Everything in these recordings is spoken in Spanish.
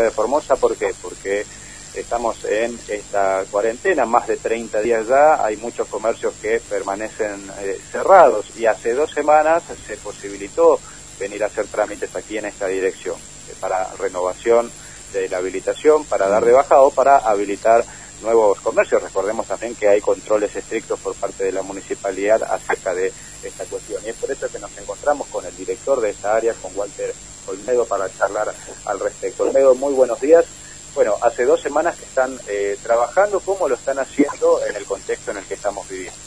ciudad de Formosa. ¿Por qué? Porque estamos en esta cuarentena, más de 30 días ya, hay muchos comercios que permanecen eh, cerrados y hace dos semanas se posibilitó venir a hacer trámites aquí en esta dirección eh, para renovación de la habilitación, para dar de baja o para habilitar nuevos comercios. Recordemos también que hay controles estrictos por parte de la municipalidad acerca de esta cuestión. Y es por eso que nos encontramos con el director de esta área, con Walter Olmedo, para charlar al respecto. Olmedo, muy buenos días. Bueno, hace dos semanas que están eh, trabajando, ¿cómo lo están haciendo en el contexto en el que estamos viviendo?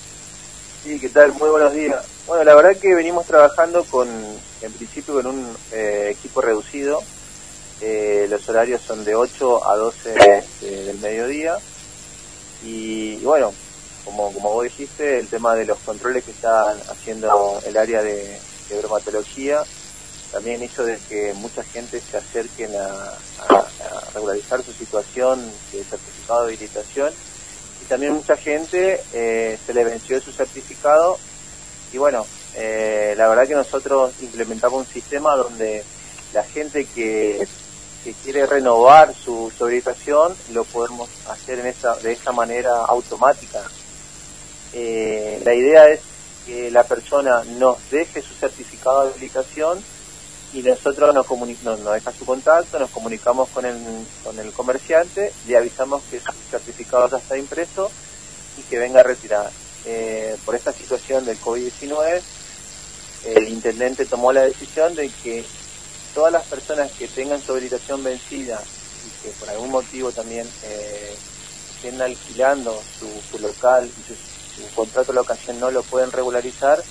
Sí, ¿qué tal? Muy buenos días. Bueno, la verdad que venimos trabajando con, en principio, con un eh, equipo reducido. Eh, los horarios son de 8 a 12 del mediodía. Y, bueno, como, como vos dijiste, el tema de los controles que están haciendo el área de, de también hizo de que mucha gente se acerquen a, regularizar su situación de certificado de habilitación. Y también mucha gente eh, se le venció su certificado. Y bueno, eh, la verdad que nosotros implementamos un sistema donde la gente que, quiere renovar su, habilitación lo podemos hacer de esa manera automática. Eh, la idea es que la persona nos deje su certificado de habilitación y nosotros nos, nos, nos deja su contacto, nos comunicamos con el, con el comerciante, le avisamos que su certificado ya está impreso y que venga a retirar. Eh, por esta situación del COVID-19, el intendente tomó la decisión de que todas las personas que tengan su habilitación vencida y que por algún motivo también eh, estén alquilando su, local y su, su contrato de locación no lo pueden regularizar,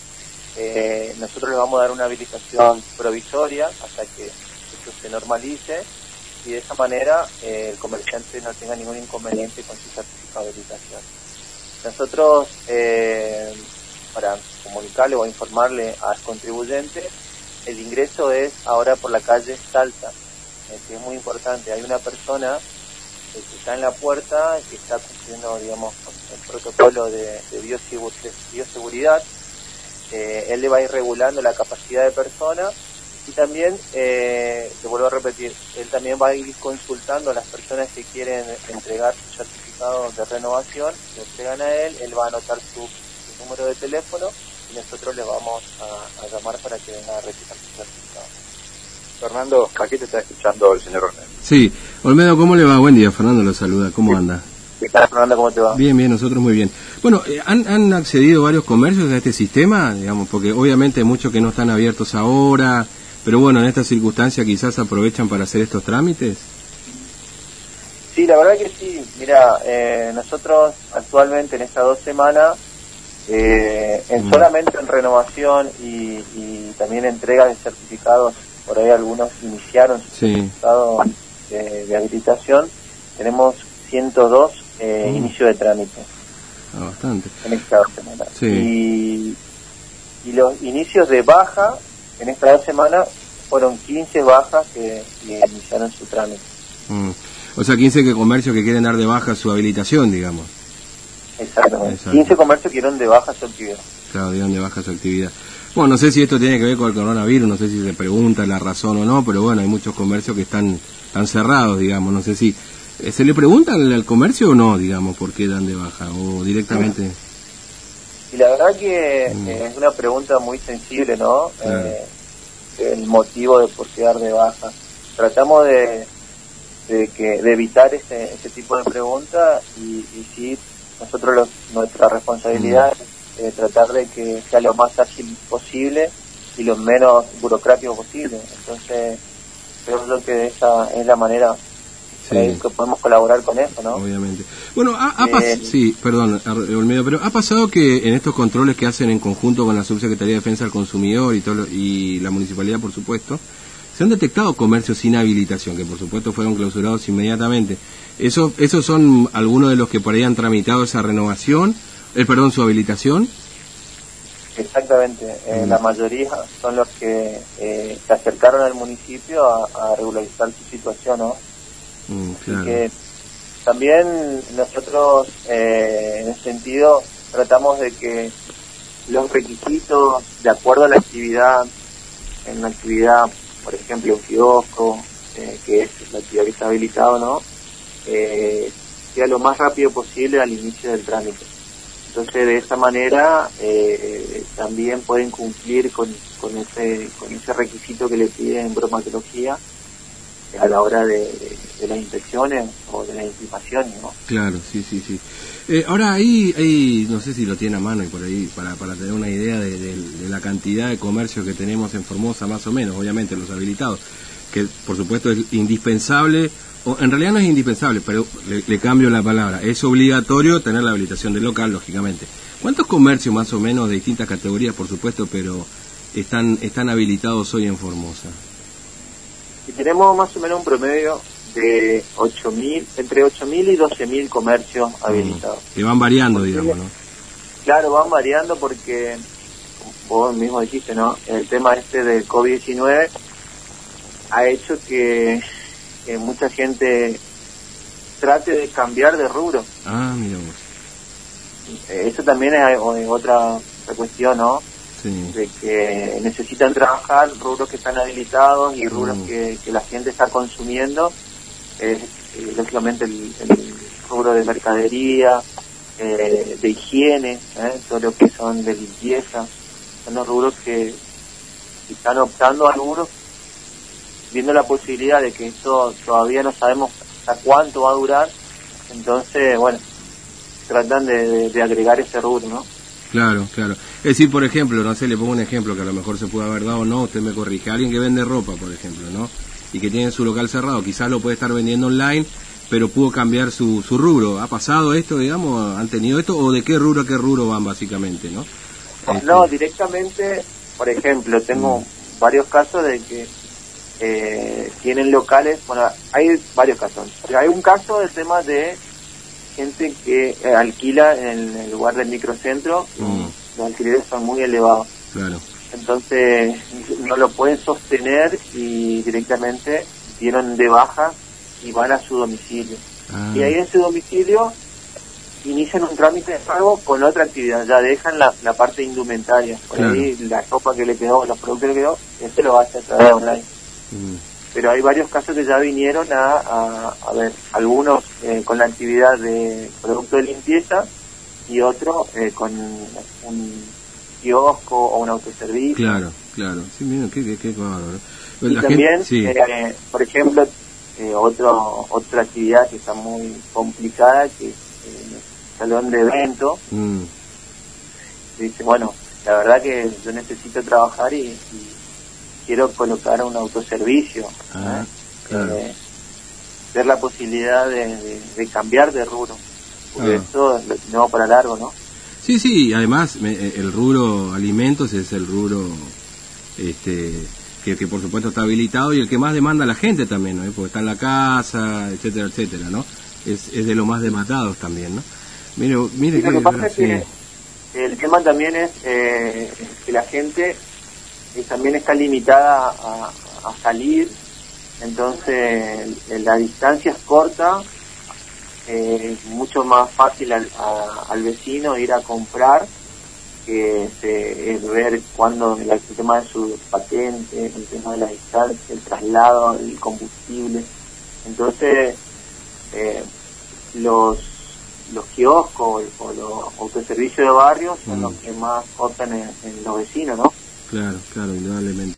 eh, nosotros les vamos a dar una habilitación provisoria hasta que esto se normalice y de esa manera eh, el comerciante no tenga ningún inconveniente con su certificado de habilitación. Nosotros, eh, para comunicarle o informarle al contribuyente, el ingreso es ahora por la calle Salta, que es muy importante. Hay una persona que está en la puerta, que está cumpliendo, digamos, el protocolo de, bioseguridad eh, él le va a ir regulando la capacidad de persona y también, eh, te vuelvo a repetir, él también va a ir consultando a las personas que quieren entregar su certificado de renovación, lo entregan a él, él va a anotar su, número de teléfono nosotros le vamos a, llamar para que venga a retirar su certificado. Fernando, aquí te está escuchando el señor Olmedo. Sí, Olmedo, ¿cómo le va? Buen día, Fernando lo saluda, ¿cómo anda? ¿Qué tal, Fernando? ¿Cómo te va? Bien, bien, nosotros muy bien. Bueno, eh, ¿han, accedido varios comercios a este sistema? Digamos, porque obviamente hay muchos que no están abiertos ahora, pero bueno, en esta circunstancia quizás aprovechan para hacer estos trámites. Sí, la verdad que sí. Mira, eh, nosotros actualmente en estas dos semanas, eh, en mm. solamente en renovación y, también entrega de certificados, por ahí algunos iniciaron su certificado de, de habilitación, tenemos 102 eh, mm. inicio de trámite. Ah, bastante. En esta dos semanas. Y, los inicios de baja en estas dos semanas fueron 15 bajas que, iniciaron su trámite. Mm. O sea, 15 que comercios que quieren dar de baja su habilitación, digamos. Exactamente. 15 comercios que dieron de baja su actividad. Claro, dieron de baja su actividad. Bueno, no sé si esto tiene que ver con el coronavirus, no sé si se pregunta la razón o no, pero bueno, hay muchos comercios que están, están cerrados, digamos. No sé si eh, ¿Se le pregunta al, comercio o no, digamos, por qué dan de baja o directamente? Y la verdad que mm. es una pregunta muy sensible, ¿no? Eh, el motivo de por qué dar de baja. Tratamos de, de, que, de evitar ese, ese tipo de preguntas y, y sí, nosotros los, nuestra responsabilidad mm. es tratar de que sea lo más ágil posible y lo menos burocrático posible. Entonces, creo que esa es la manera que podemos colaborar con eso, ¿no? Obviamente. Bueno, ha, eh, sí, perdón, Olmedo, pero ha pasado que en estos controles que hacen en conjunto con la Subsecretaría de Defensa del Consumidor y, todo y la Municipalidad, por supuesto, se han detectado comercios sin habilitación, que por supuesto fueron clausurados inmediatamente. ¿Esos esos son algunos de los que por ahí han tramitado esa renovación, el eh, perdón, su habilitación? Exactamente, eh, mm. la mayoría son los que se acercaron al municipio a, a regularizar su situación, ¿no? Mm, que también nosotros eh, en ese sentido tratamos de que los requisitos de acuerdo a la actividad, en una actividad, por ejemplo, un kiosco, eh, que es la actividad que está habilitada no, eh, sea lo más rápido posible al inicio del trámite. Entonces, de esa manera eh, también pueden cumplir con, con, ese, con ese requisito que le piden bromatología a la hora de, las inspecciones o de las intimaciones, ¿no? Claro, sí, sí, sí. Eh, ahora ahí, ahí, no sé si lo tiene a mano y por ahí, para, para tener una idea de, la cantidad de comercio que tenemos en Formosa, más o menos, obviamente los habilitados, que por supuesto es indispensable, o en realidad no es indispensable, pero le, cambio la palabra, es obligatorio tener la habilitación del local, lógicamente. ¿Cuántos comercios más o menos de distintas categorías, por supuesto, pero están, están habilitados hoy en Formosa? Y tenemos más o menos un promedio de 8.000, entre 8.000 y 12.000 comercios mm. habilitados. Que van variando, digamos, ¿no? Claro, van variando porque, vos mismo dijiste, ¿no? El tema este del COVID-19 ha hecho que, mucha gente trate de cambiar de rubro. Ah, mira eh, Eso también es otra, otra cuestión, ¿no? De que necesitan trabajar rubros que están habilitados y rubros mm. que, la gente está consumiendo, eh, lógicamente el, rubro de mercadería, eh, de higiene, eh, todo lo que son de limpieza, son los rubros que están optando a rubros viendo la posibilidad de que esto todavía no sabemos hasta cuánto va a durar, entonces, bueno, tratan de, de agregar ese rubro, ¿no? Claro, claro. Es decir, por ejemplo, no sé, le pongo un ejemplo que a lo mejor se puede haber dado o no, usted me corrige. Alguien que vende ropa, por ejemplo, ¿no? Y que tiene su local cerrado, quizás lo puede estar vendiendo online, pero pudo cambiar su, su rubro. ¿Ha pasado esto, digamos? ¿Han tenido esto? ¿O de qué rubro a qué rubro van, básicamente, no? No, este. directamente, por ejemplo, tengo mm. varios casos de que eh, tienen locales, bueno, hay varios casos. Hay un caso del tema de gente que eh, alquila en el lugar del microcentro, mm. los alquileres son muy elevados. Entonces no lo pueden sostener y directamente dieron de baja y van a su domicilio. Ah. Y ahí en su domicilio inician un trámite de pago con otra actividad, ya dejan la, parte indumentaria, por ahí la ropa que le quedó, los productos que le quedó, este lo hace a través online. Mm pero hay varios casos que ya vinieron a, a, ver, algunos eh, con la actividad de producto de limpieza y otro eh, con un kiosco o un autoservicio. Claro, claro, sí, mira, qué, qué, qué Y también, eh, por ejemplo, otro, otra actividad que está muy complicada, que es el salón de evento. Mm. Dice, bueno, la verdad que yo necesito trabajar y quiero colocar un autoservicio. Ah, eh, ver la posibilidad de, cambiar de rubro. Porque ah. esto no para largo, ¿no? Sí, sí, además eh, el rubro alimentos es el rubro este, que, por supuesto está habilitado y el que más demanda la gente también, ¿no? Porque está en la casa, etcétera, etcétera, ¿no? Es, es de lo más dematados también, ¿no? Mire, mire lo que pasa es que el tema también es eh, que la gente también está limitada a, salir, entonces la distancia es corta, eh, es mucho más fácil al, al vecino ir a comprar que este, ver cuándo el, tema de su patente, el tema de la distancia, el traslado, el combustible. Entonces, eh, los los kioscos o los autoservicios de barrio son los mm. que más en, en los vecinos, ¿no? Claro, claro, indudablemente.